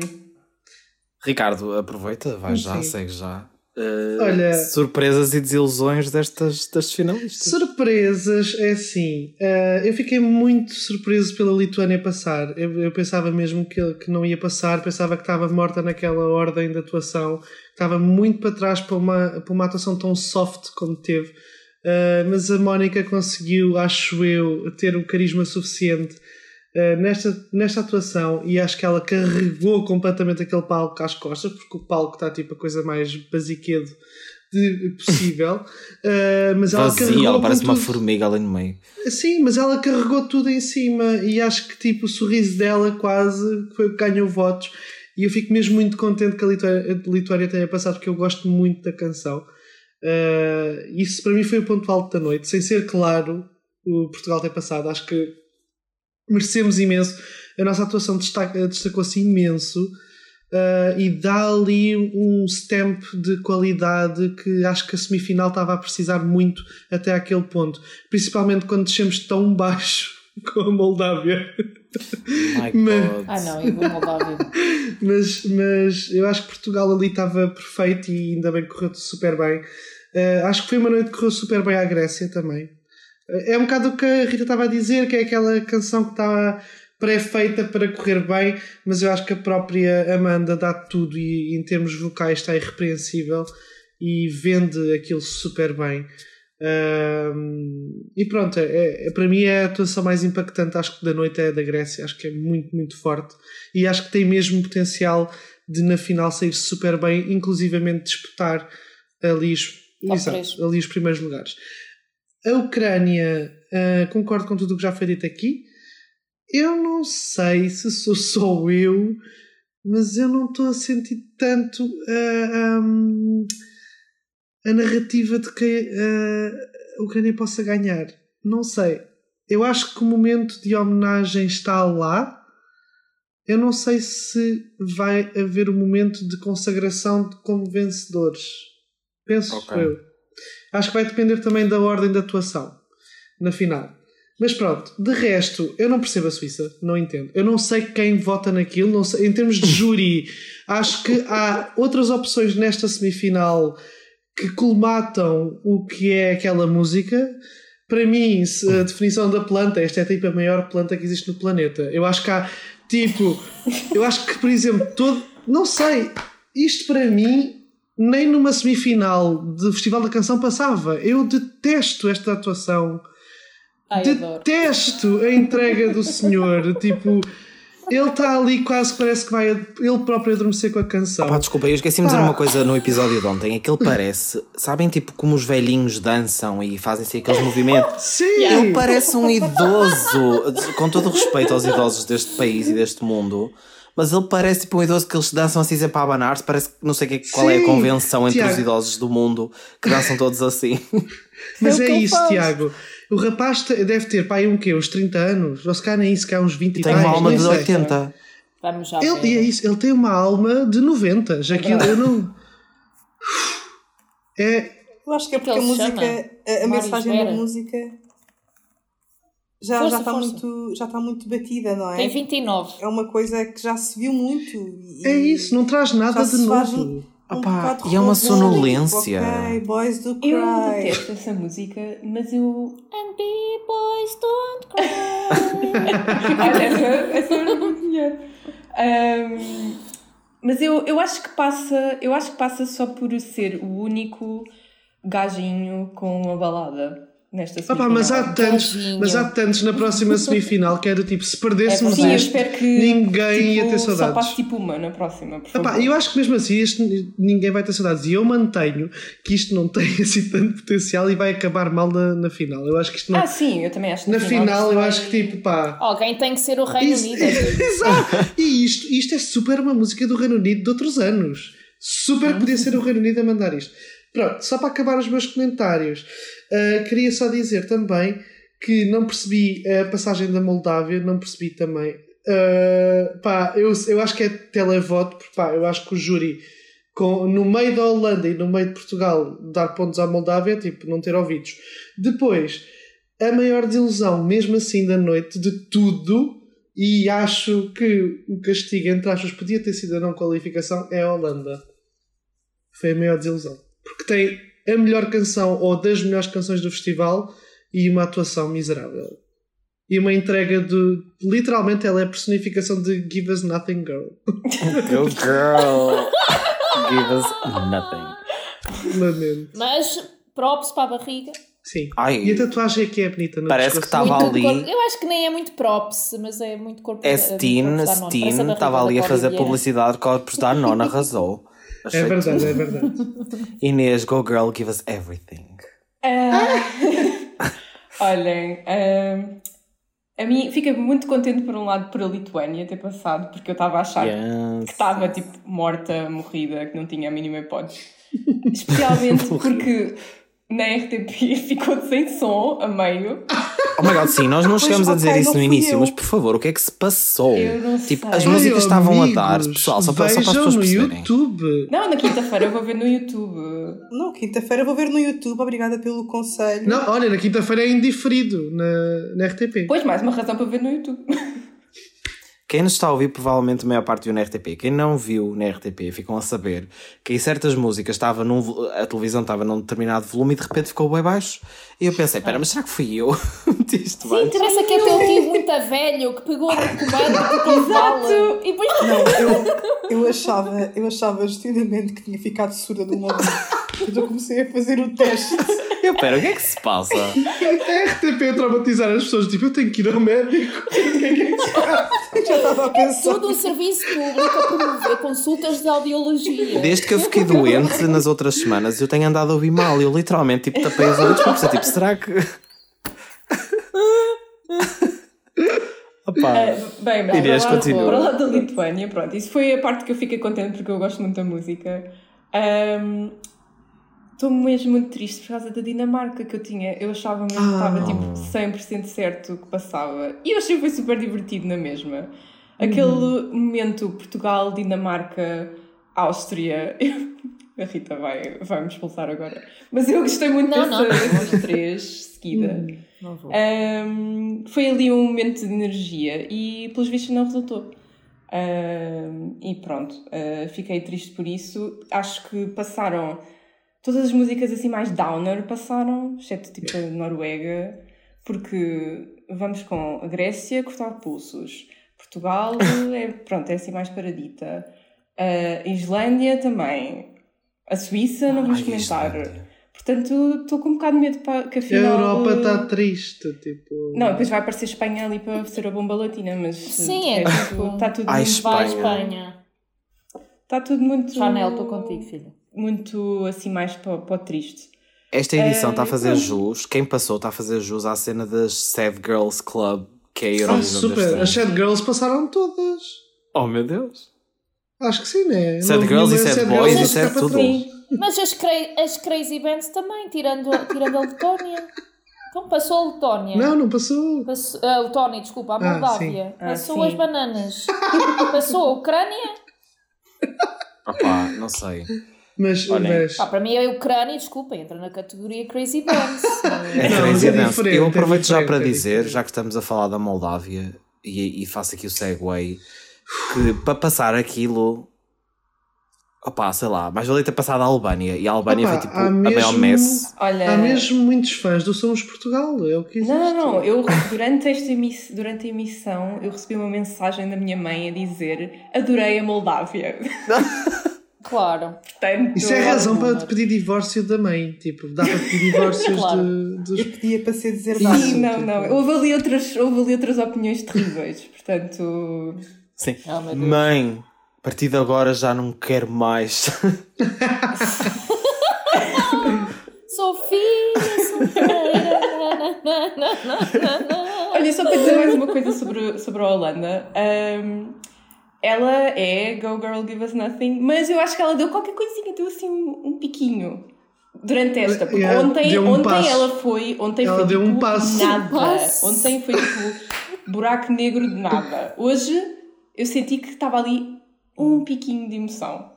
Ricardo, aproveita, vai já, segue já. Eh, Olha- surpresas e desilusões destas, destas finalistas. Surpresas, é assim. eh, eu fiquei muito surpreso pela Lituânia passar. Eu, eu pensava mesmo que, que não ia passar, pensava que estava morta naquela ordem de atuação, estava muito para trás para uma, para uma atuação tão soft como teve. Eh, mas a Mónica conseguiu, acho eu, ter o carisma suficiente eh, nesta, nesta atuação e acho que ela carregou completamente aquele palco às costas, porque o palco está tipo a coisa mais basiquedo de, possível. Eh, mas ela Vazia, carregou ela parece uma tudo. formiga ali no meio. Sim, mas ela carregou tudo em cima e acho que tipo o sorriso dela quase foi o que ganhou votos. E eu fico mesmo muito contente que a Lituânia, a Lituânia tenha passado porque eu gosto muito da canção. Uh, isso para mim foi o ponto alto da noite. Sem ser claro o Portugal ter passado, acho que merecemos imenso. A nossa atuação destacou-se imenso uh, e dá ali um stamp de qualidade que acho que a semifinal estava a precisar muito até aquele ponto. Principalmente quando descemos tão baixo com a Moldávia. Mas-. Ah não, eu vou Moldávia. mas, mas eu acho que Portugal ali estava perfeito e ainda bem que correu super bem. Uh, acho que foi uma noite que correu super bem à Grécia também. Uh, é um bocado o que a Rita estava a dizer, que é aquela canção que está pré-feita para correr bem, mas eu acho que a própria Amanda dá tudo e em termos vocais está irrepreensível e vende aquilo super bem. Um, e pronto, é, é- para mim é a atuação mais impactante, acho que da noite é a da Grécia, acho que é muito, muito forte e acho que tem mesmo potencial de na final sair super bem, inclusivamente disputar ali os, exato, ali os primeiros lugares. A Ucrânia, ah, concordo com tudo o que já foi dito aqui. Eu não sei se sou só eu, mas eu não estou a sentir tanto ah, hum, a narrativa de que ah, a Ucrânia possa ganhar. Não sei. Eu acho que o momento de homenagem está lá, eu não sei se vai haver um momento de consagração de- como vencedores. Penso Ok. eu. Acho que vai depender também da ordem de atuação na final. Mas pronto, de resto, eu não percebo a Suíça, não entendo. Eu não sei quem vota naquilo, não sei, em termos de júri, acho que há outras opções nesta semifinal que colmatam o que é aquela música. Para mim, a definição da planta, esta é tipo a maior planta que existe no planeta. Eu acho que há, tipo, eu acho que, por exemplo, todo. Não sei, isto para mim, nem numa semifinal de Festival da Canção passava. Eu detesto esta atuação. Ai, adoro. Detesto a entrega do senhor. tipo, ele está ali quase parece que vai ele próprio adormecer com a canção. Pá, desculpa, eu esqueci-me de dizer uma coisa no episódio de ontem. É que ele parece, sabem, tipo, como os velhinhos dançam e fazem-se aqueles movimentos. Sim! Ele parece um idoso, com todo o respeito aos idosos deste país e deste mundo, mas ele parece tipo um idoso que eles dançam assim sempre a abanar-se. Parece que não sei qual é a Sim, convenção entre os Tiago. idosos do mundo que dançam todos assim. Mas É é, isso, faz. Tiago. O rapaz deve ter, pá, aí um quê? Uns 30 anos? Ou se calhar nem isso, cá uns 20 e Tem tais, uma alma de sei. 80. Vamos já Ele, ver. e é isso, ele tem uma alma de 90. Já que eu não. É. Eu acho que é que porque a música, chama? a, a mensagem da Vera. música já, Força, já, está força. muito, já está muito batida, não é? Tem 29. É uma coisa que já se viu muito. E É isso, não traz nada de se faz novo. Um, um bocado e é uma sonolência. Ok, boys do cry. Eu detesto essa música, mas eu. And be boys don't cry. Olha, essa, não conheço. Ahm, mas eu, eu acho que passa. Eu acho que passa só por ser o único gajinho com uma balada nesta Ah, pá, semifinal. mas há tantos, mas há tantos na próxima semifinal que era tipo, se perdêssemos isto, espero que ninguém ia tipo, ter Só saudades. passe tipo uma na próxima, por Ah, pá, favor. eu acho que mesmo assim este, ninguém vai ter saudades. E eu mantenho que isto não tem assim tanto potencial e vai acabar mal na, na final. Eu acho que isto não. Ah, sim, eu também acho que na final eu acho que tipo, pá. Alguém tem que ser o Reino Isso- Unido. amigo. Exato! E isto, isto é super uma música do Reino Unido de outros anos. Super podia ser o Reino Unido a mandar isto. Pronto, só para acabar os meus comentários, ah, queria só dizer também que não percebi a passagem da Moldávia, não percebi também. Ah, pá, eu, eu acho que é televoto, porque pá, eu acho que o júri, com, no meio da Holanda e no meio de Portugal, dar pontos à Moldávia, tipo, não ter ouvidos. Depois, a maior desilusão, mesmo assim, da noite, de tudo, e acho que o castigo, entre aspas, podia ter sido a não qualificação, é a Holanda. Foi a maior desilusão. Porque tem a melhor canção, ou das melhores canções do festival, e uma atuação miserável. E uma entrega de. Literalmente, ela é a personificação de Give Us Nothing Girl. Go girl. Give us nothing. Lamento. Mas props para a barriga. Sim. Ai. E a tatuagem é que é bonita, no Parece que estava ali. corpo- Eu acho que nem é muito props, mas é muito corpo É Steen. Parece Steen, estava ali a fazer publicidade de corpos da nona, arrasou. Achei É verdade, é verdade. Inês, go girl, give us everything. Ah, Olhem, ah, a mim fica muito contente por um lado por a Lituânia ter passado, porque eu estava a achar que Yes. estava tipo morta, morrida, que não tinha a mínima hipótese. Especialmente porque na RTP ficou sem som a meio. Oh my god, sim, nós não chegamos a dizer isso no início, eu. mas por favor, o que é que se passou? Eu não tipo, sei. as músicas Ai, estavam a dar, amigos, pessoal, só para, só para as pessoas no perceberem. YouTube. Não, na quinta-feira eu vou ver no YouTube. Não, quinta-feira vou ver no YouTube. Obrigada pelo conselho. Não, olha, na quinta-feira é indiferido na, na RTP. Pois, mais uma razão para ver no YouTube. Quem nos está a ouvir, provavelmente a maior parte viu na RTP. Quem não viu na RTP, ficam a saber que em certas músicas estava num, a televisão estava num determinado volume e de repente ficou bem baixo. E eu pensei, pera, mas será que fui eu? Isto Sim, interessa que é teu tio muito a velho que pegou no comando do cavalo e depois Não, eu, eu, achava, eu achava genuinamente que tinha ficado surda de uma vez. Eu comecei a fazer o teste. Eu, pera, o que é que se passa? A RTP a traumatizar as pessoas, tipo, eu tenho que ir ao médico. Eu já estava a pensar. todo um serviço público a promover consultas de audiologia. Desde que eu fiquei doente nas outras semanas, eu tenho andado a ouvir mal. Eu literalmente tipo, tapei os ouvidos para pensar, tipo, será que. Opa. Bem, bem, Inês, para lá- continua. Para lá da Lituânia, pronto. Isso foi a parte que eu fiquei contente porque eu gosto muito da música. Ahm, Estou mesmo muito triste por causa da Dinamarca que eu tinha. Eu achava mesmo que estava Ah. tipo 100% certo o que passava. E eu achei que foi super divertido na mesma. Aquele momento Portugal, Dinamarca, Áustria. A Rita vai, vai me expulsar agora. Mas eu gostei muito Não, não. dessa- dessas três seguida. Não vou. Um, foi ali um momento de energia e pelos vistos não resultou. Um, e pronto, uh, fiquei triste por isso. Acho que passaram todas as músicas assim mais downer passaram, exceto tipo a Noruega, porque vamos com a Grécia cortar pulsos, Portugal é, pronto, é assim mais paradita, a Islândia também, a Suíça não vamos Ai, comentar. Islândia. Portanto, estou com um bocado de medo para que A afinal. Europa uh, está triste, tipo. não, depois vai aparecer Espanha ali para ser a bomba latina, mas Sim, é de resto, tipo- está tudo Ai, muito, Vai, Espanha. Espanha. está tudo muito Chanel, estou contigo, filho. Muito assim mais para, para o triste. Esta edição Eh, está a fazer pronto. jus. Quem passou está a fazer jus à cena das Sad Girls Club, que é a Ah, Eurovisão super. deste As. Sad Girls passaram todas. Oh meu Deus! Acho que sim, né? Sad Não Girls e nenhuma Sad Girls Boys e ficar Sad tudo. Mas as, cra- as Crazy Bands também, tirando, tirando a Letónia. Então passou a Letónia. Não, não passou. Passou, a Letónia, desculpa, a Ah, Moldávia. sim. Ah, passou sim. as bananas. passou a Ucrânia. Opá, não sei. Mas, Olhem. mas Pá, para mim a Ucrânia, desculpa, entra na categoria Crazy Bands. É Não, crazy mas é dance. Eu é aproveito já diferente, para é dizer, já que estamos a falar da Moldávia, e, e faço aqui o segue, que para passar aquilo. Opá, sei lá, mais valia ter passado a Albânia. E a Albânia Opa, foi tipo a mesmo- Bel Messi. olha. há mesmo muitos fãs do Somos Portugal. É o que existe. Não, não, não. Eu, durante, esta emiss... durante a emissão, eu recebi uma mensagem da minha mãe a dizer adorei a Moldávia. claro. Portanto, Isso é razão para te pedir divórcio da mãe. Tipo, dá para pedir divórcios Claro. de, dos. Eu pedia para ser deserdado. Sim, não, tipo- não. Houve ali outras, houve ali outras opiniões terríveis. Portanto, Sim. Oh. Mãe, a partir de agora já não quero mais. Sofia, solteira. na. Olha, só para dizer mais uma coisa sobre, sobre a Holanda. Ahm, ela é Go Girl Give Us Nothing, mas eu acho que ela deu qualquer coisinha, deu assim um, um piquinho durante esta. Porque Yeah, ontem, um ontem passo. ela foi. Ontem Ela foi deu tipo um passo. nada. Passo. Ontem foi tipo buraco negro de nada. Hoje eu senti que estava ali um piquinho de emoção.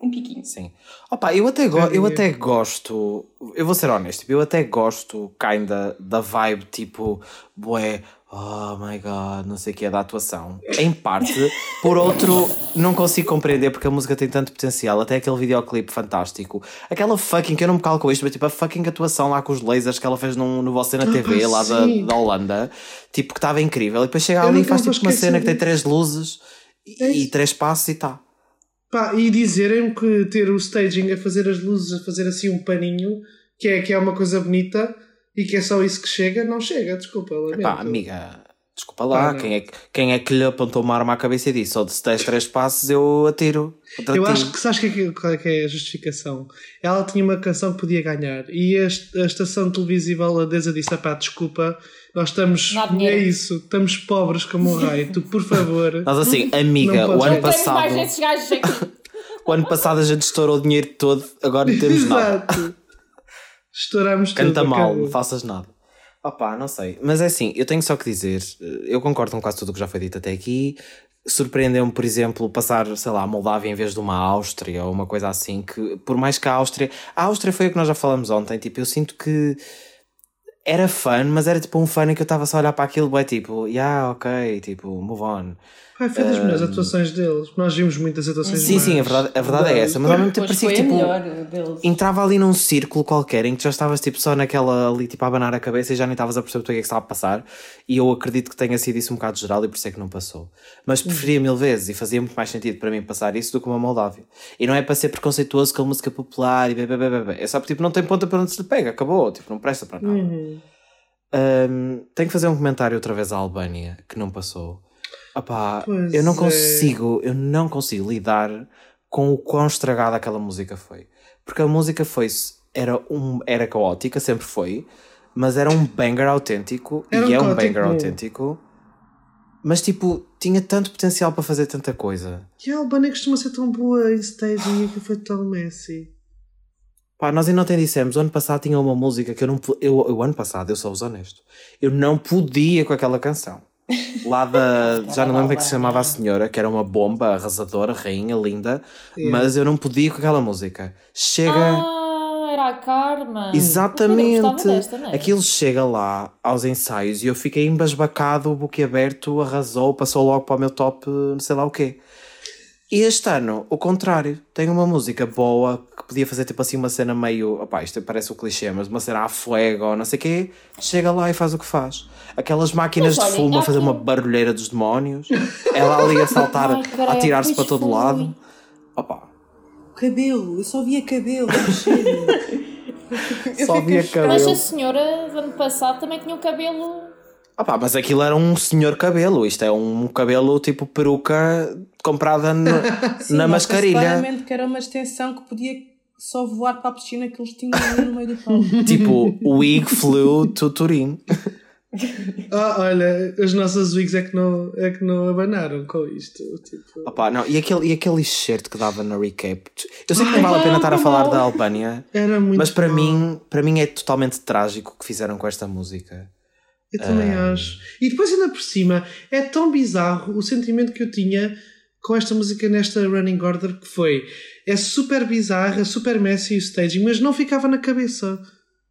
Um piquinho. Sim. Opa, eu até, go eu até gosto, eu vou ser honesto, eu até gosto kinda da vibe tipo, bué, oh my god, não sei o que é da atuação. Em parte, por outro, não consigo compreender porque a música tem tanto potencial, até aquele videoclipe fantástico. Aquela fucking, que eu não me calo com isto, mas tipo a fucking atuação lá com os lasers que ela fez num, no Você na Ah, TV, lá da, da Holanda, tipo que estava incrível. E depois chega Eu ali e faz tipo uma cena que tem três luzes e, É e três passos e tá. Pá, e dizerem que ter o staging a fazer as luzes, a fazer assim um paninho, que é, que é uma coisa bonita e que é só isso que chega, não chega, desculpa. lamento. Pá, amiga, desculpa lá, não. quem, é, que- quem é que lhe apontou uma arma à cabeça e disse: só se des três passos eu atiro. Eu ti." acho que sabes que é qual é que é a justificação? Ela tinha uma canção que podia ganhar e a, a estação televisiva holandesa disse: pá, desculpa, nós estamos. Não há dinheiro." É isso, estamos pobres como o raio, tu, por favor. Nós assim, amiga, o ano passado, o ano passado a gente estourou o dinheiro todo, agora não temos nada. Estouramos Canta tudo. mal, acabou. não faças nada. Opá, não sei. Mas é assim, eu tenho só que dizer, eh, eu concordo com quase tudo o que já foi dito até aqui. Surpreendeu-me, por exemplo, passar, sei lá, a Moldávia em vez de uma Áustria ou uma coisa assim, que por mais que a Áustria. A Áustria foi o que nós já falamos ontem, tipo, eu sinto que era fã, mas era tipo um fã em que eu estava só a olhar para aquilo, é tipo, yeah, ok, tipo, move on. Ai, foi das melhores atuações deles. Nós vimos muitas atuações Sim, sim, a verdade, a verdade é essa, mas ao mesmo tempo parecia foi que tipo. melhor deles. entrava ali num círculo qualquer em que tu já estavas tipo só naquela ali tipo a abanar a cabeça e já nem estavas a perceber o que é que estava a passar e eu acredito que tenha sido isso um bocado geral e por isso é que não passou mas preferia mil vezes e fazia muito mais sentido para mim passar isso do que uma Moldávia e não é para ser preconceituoso com a música popular e bebê, bebê, bebê. é só porque tipo, não tem ponta para onde se lhe pega, acabou, tipo, não presta para nada Uhum. Hum, tenho que fazer um comentário outra vez à Albânia que não passou Opá, Pois eu não é. consigo eu não consigo lidar com o quão estragada aquela música foi porque a música foi era, um, era caótica, sempre foi mas era um banger autêntico Era e um é um banger bom. autêntico mas tipo, tinha tanto potencial para fazer tanta coisa E a Albânia costuma ser tão boa em staging e que foi tão messy. Pá, nós ainda ontem dissemos, o ano passado tinha uma música que eu não eu, eu ano passado, eu sou-vos honesto, eu não podia com aquela canção. Lá da. Já não lembro como é que se chamava a senhora, que era uma bomba arrasadora, rainha, linda, mas eu não podia com aquela música. Chega. Ah, era a Carmen. Exatamente. Desta, é? Aquilo chega lá aos ensaios e eu fiquei embasbacado, boquiaberto, arrasou, passou logo para o meu top, não sei lá o quê. E este ano, o contrário, tem uma música boa que podia fazer tipo assim uma cena meio. Opá, isto parece o clichê, mas uma cena a fuego ou não sei o quê, chega lá e faz o que faz. Aquelas máquinas Mas de fumo a há fazer aqui- uma barulheira dos demónios, ela ali a saltar, Ai, a atirar-se para todo foi. lado. Opá, Cabelo, eu só via cabelo, só via Mas a cabelo. senhora do ano passado também tinha o cabelo. Opá, mas aquilo era um senhor cabelo, isto é um cabelo tipo peruca comprada no- Sim, na mascarilha. claramente que era uma extensão que podia só voar para a piscina que eles tinham ali no meio do palco. Tipo, wig flew to Turim. Ah, olha, as nossas wigs é que não, é que não abanaram com isto. Tipo, Opa, não, e aquele, e aquele excerto que dava na recap? Eu sei que não vale a pena estar a falar da Albânia, era muito mas para bom. mim, para mim é totalmente trágico o que fizeram com esta música. Eu também acho. E depois, ainda por cima, é tão bizarro o sentimento que eu tinha com esta música nesta running order que foi. É super bizarra, super messy o staging, mas não ficava na cabeça.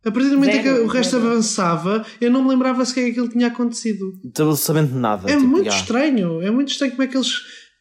A partir do momento em que Zero, o resto zero. avançava, eu não me lembrava sequer que aquilo tinha acontecido. Absolutamente nada. É tipo, muito estranho. É muito estranho como é que eles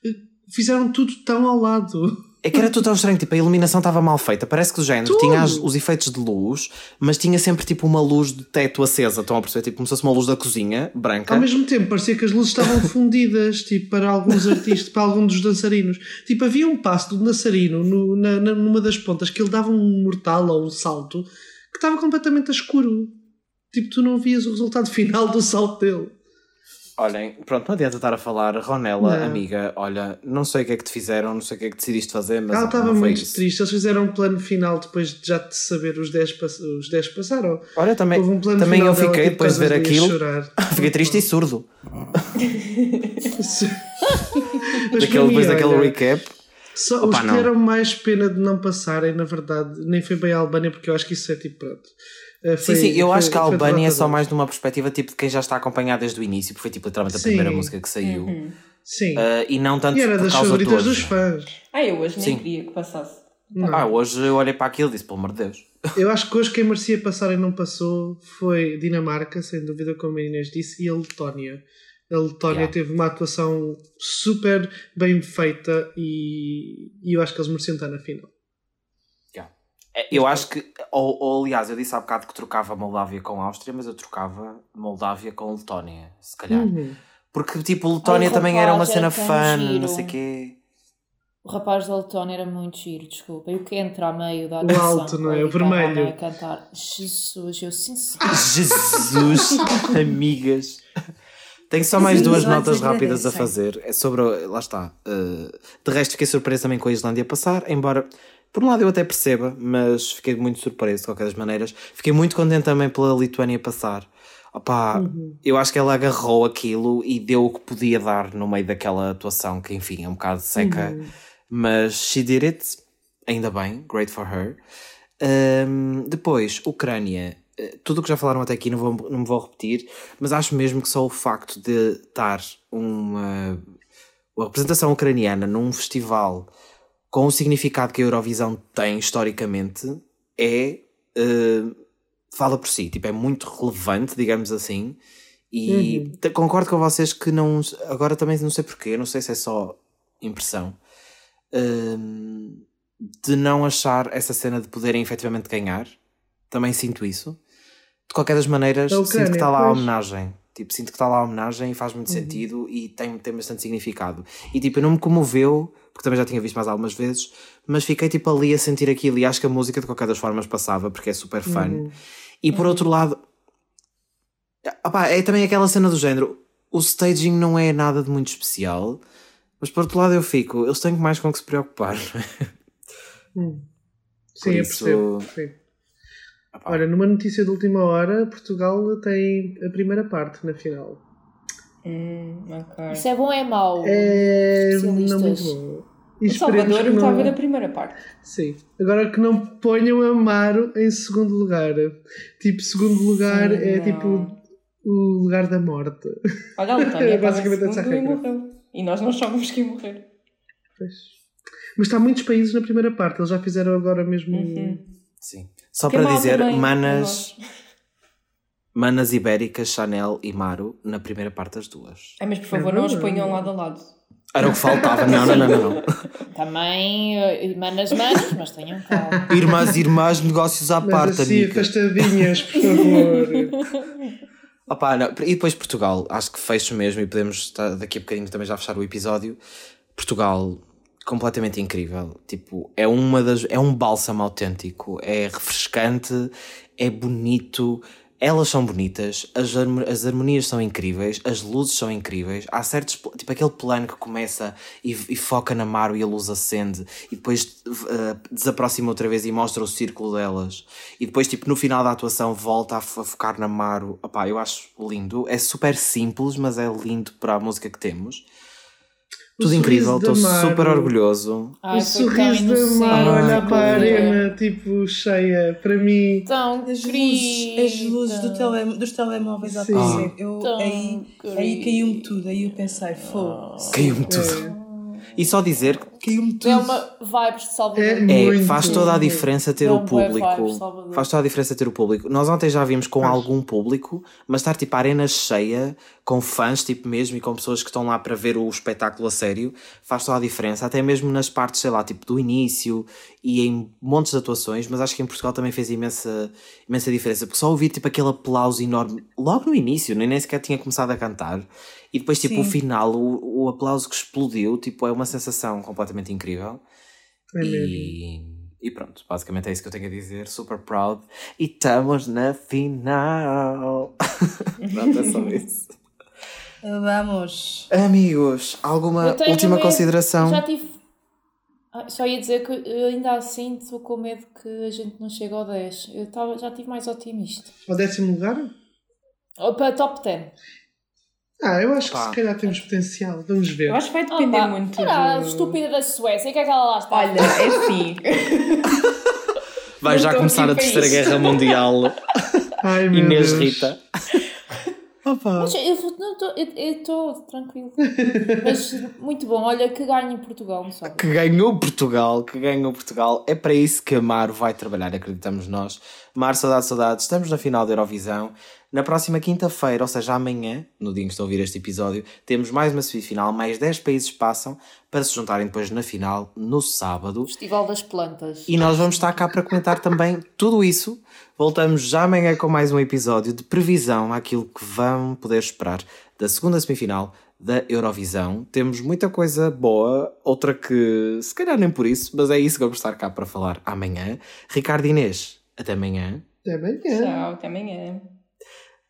eh, fizeram tudo tão ao lado. É que era tudo tão estranho, tipo, a iluminação estava mal feita. Parece que o género Tudo. tinha as- os efeitos de luz, mas tinha sempre tipo uma luz de teto acesa. Estão a perceber? Tipo, como se fosse uma luz da cozinha, branca. Ao mesmo tempo, parecia que as luzes estavam fundidas, tipo, para alguns artistas, para algum dos dançarinos. Tipo, havia um passo do dançarino no, na, na- numa das pontas que ele dava um mortal ou um salto que estava completamente a escuro. Tipo, tu não vias o resultado final do salto dele. Olhem, pronto, não adianta estar a falar. Ronela, Não. amiga, olha, não sei o que é que te fizeram, não sei o que é que decidiste fazer, mas Ela estava muito isso. triste. Eles fizeram um plano final depois de já de saber os 10 pass os 10 passaram. Olha, também, Houve um plano também eu dela, fiquei tipo, depois de ver aquilo. Fiquei triste e surdo. Daquele, depois daquele olha, recap. Só Opa, os que não. deram mais pena de não passarem, na verdade, nem foi bem a Albânia, porque eu acho que isso é tipo pronto. Eh, Sim, foi- sim, eu foi- acho que a Albânia é só mais de uma perspectiva tipo de quem já está acompanhado desde o início, porque foi tipo literalmente a Sim. primeira música que saiu. Sim. Ah, e não tanto e era por das causa favoritas dos fãs. Ah, eu hoje nem Sim. queria que passasse. Não. Ah, hoje eu olhei para aquilo e disse, pelo amor de Deus. Eu acho que hoje quem merecia passar e não passou foi Dinamarca, sem dúvida, como a Inês disse, e a Letónia. A Letónia Yeah. teve uma atuação super bem feita e, e eu acho que eles mereciam estar na final. É, Eu acho que, ou, ou aliás, eu disse há bocado que trocava Moldávia com Áustria, mas eu trocava Moldávia com Letónia, se calhar. Uhum. Porque tipo, Letónia o também era uma cena era fã, giro. não sei o quê. O rapaz da Letônia era muito giro, desculpa. E o que entra a meio da O atuação, alto, não é? O vermelho. A cantar. Jesus, eu sim sim. Jesus, amigas. Tenho só mais Sim, duas notas rápidas a fazer. É sobre. o- Lá está. Uh, de resto, fiquei surpreso também com a Islândia passar, embora. Por um lado eu até perceba, mas fiquei muito surpreso de qualquer das maneiras. Fiquei muito contente também pela Lituânia passar. Opa, eu acho que ela agarrou aquilo e deu o que podia dar no meio daquela atuação, que enfim é um bocado seca, mas she did it, ainda bem, great for her. Um, depois, Ucrânia, eh, tudo o que já falaram até aqui não, vou, não me vou repetir, mas acho mesmo que só o facto de estar uma, uma representação ucraniana num festival com o significado que a Eurovisão tem historicamente é eh, fala por si, tipo, é muito relevante, digamos assim. E te- concordo com vocês que não. Agora também não sei porquê, não sei se é só impressão. hum, de não achar essa cena de poderem efetivamente ganhar. Também sinto isso. De qualquer das maneiras, Da sinto que está lá a homenagem. Tipo, sinto que está lá a homenagem e faz muito sentido e tem, tem bastante significado. E tipo, não me comoveu, porque também já tinha visto mais algumas vezes, mas fiquei tipo ali a sentir aquilo e acho que a música de qualquer das formas passava porque é super fun. E por outro lado, opá, é também aquela cena do género. O staging não é nada de muito especial, mas por outro lado eu fico, eles têm mais com que se preocupar. Sim, eu isso- percebo. Opá, Olha, numa notícia de última hora, Portugal tem a primeira parte na final. Hum, ok. Isso é bom ou é mau? É Especialistas. não muito bom. E O Salvador que está a não- ver a primeira parte. Sim. Agora que não ponham Amaro em segundo lugar. Tipo, segundo lugar Sim, é não. tipo o lugar da morte. Olha, a Letónia É basicamente essa e regra. morreu. E nós não achávamos que ia morrer. Pois. Mas está muitos países na primeira parte, eles já fizeram agora mesmo. Uhum. Sim. Só Que para mal dizer, também, manas, manas ibéricas, Chanel e Maru na primeira parte das duas. Ai, mas por favor, É não os verdade. ponham lado a lado. Era o que faltava. Não, não, não, não. não. Também, eh, manas, manas, mas tenham calma. Irmãs, irmãs, negócios à Mas parte, assim, amiga. afastadinhas, por favor. Opa, não. E depois Portugal, acho que fecho mesmo e podemos estar daqui a bocadinho também já fechar o episódio. Portugal, completamente incrível. Tipo, é uma das. É um bálsamo autêntico. É refrescante, é bonito. Elas são bonitas, as, as harmonias são incríveis, as luzes são incríveis. Há certos. Tipo aquele plano que começa e, e foca na Maru e a luz acende e depois eh, desaproxima outra vez e mostra o círculo delas. E depois, tipo, no final da atuação, volta a, a focar na Maru. Opá, eu acho lindo. É super simples, mas é lindo para a música que temos. Tudo incrível, estou super orgulhoso. Ai, o sorriso da Mar olhar para a arena, tipo, cheia, para mim. Tão As luzes, as luzes do tele, dos telemóveis a aparecer. Eu, aí, aí caiu-me tudo. Aí eu pensei, fogo. Caiu-me tudo. E só dizer Caiu-me tudo. É uma vibes de Salvador. É É, faz toda a diferença ter Não, o público. Faz toda a diferença ter o público. Nós ontem já vimos com Faz. algum público, mas estar tipo a arena cheia, com fãs tipo mesmo e com pessoas que estão lá para ver o espetáculo a sério, faz toda a diferença. Até mesmo nas partes, sei lá, tipo do início e em montes de atuações, mas acho que em Portugal também fez imensa, imensa diferença, porque só ouvir tipo aquele aplauso enorme logo no início, nem nem sequer tinha começado a cantar. E depois, tipo, o Sim. final, o, o aplauso que explodiu, tipo, é uma sensação completamente incrível. É. E, e pronto, basicamente é isso que eu tenho a dizer. Super proud. E estamos na final. pronto, é só isso. Vamos. Amigos, alguma última medo- consideração? Já tive. Ah, só ia dizer que eu ainda assim estou com medo que a gente não chegue ao 10. Eu tava, já estive mais otimista. Ao décimo lugar? Ou para top 10. Ah, eu acho que Pá. se calhar temos potencial. Vamos ver. Eu acho que vai depender Opa, muito. Era a do- estúpida da Suécia. O que é que ela lá está? Olha, é assim. Vai já começar a Terceira. Guerra Mundial. Ai, meu Inês Deus. Rita. Opa. Mas eu estou tranquilo. Mas muito bom. Olha, que ganhe Portugal, não sabe? Que ganhou Portugal, que ganhou Portugal. É para isso que a Mar vai trabalhar, acreditamos nós. Mar, saudade, saudade. Estamos na final da Eurovisão. Na próxima quinta-feira, ou seja, amanhã, no dia em que estão a ouvir este episódio, temos mais uma semifinal. Mais 10 países passam para se juntarem depois na final, no sábado. Festival das Plantas. E nós vamos estar cá para comentar também tudo isso. Voltamos já amanhã com mais um episódio de previsão àquilo que vão poder esperar da segunda semifinal da Eurovisão. Temos muita coisa boa, outra que se calhar nem por isso, mas é isso que vou estar cá para falar amanhã. Ricardo Inês, até amanhã. Até amanhã. Tchau, até amanhã.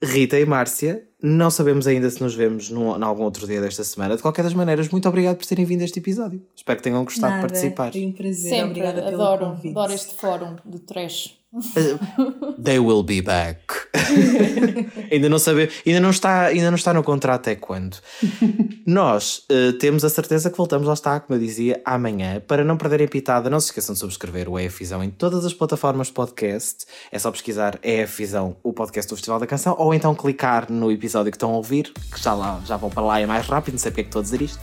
Rita e Márcia, não sabemos ainda se nos vemos num, em algum outro dia desta semana. De qualquer das maneiras, muito obrigado por terem vindo a este episódio. Espero que tenham gostado de Nada, participar. Foi um prazer. Sempre. Obrigada pelo Adoro. convite. Adoro este fórum de trash. They will be back. ainda não sabe, ainda não está, ainda não está no contrato até quando. Nós eh, temos a certeza que voltamos lá está, como eu dizia, amanhã. Para não perderem pitada, não se esqueçam de subscrever o EF Visão em todas as plataformas de podcast. É só pesquisar EF Visão, o podcast do Festival da Canção, ou então clicar no episódio que estão a ouvir, que já, lá, já vão para lá é mais rápido, não sei porque é que estou a dizer isto.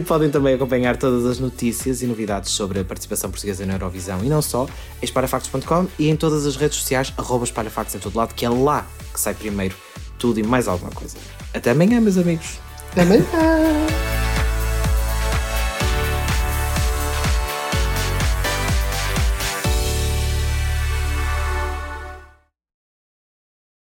Podem também acompanhar todas as notícias e novidades sobre a participação portuguesa na Eurovisão e não só, em espalhafactos.com e em todas as redes sociais, arroba espalhafactos em todo lado, que é lá que sai primeiro tudo e mais alguma coisa. Até amanhã, meus amigos. Até amanhã.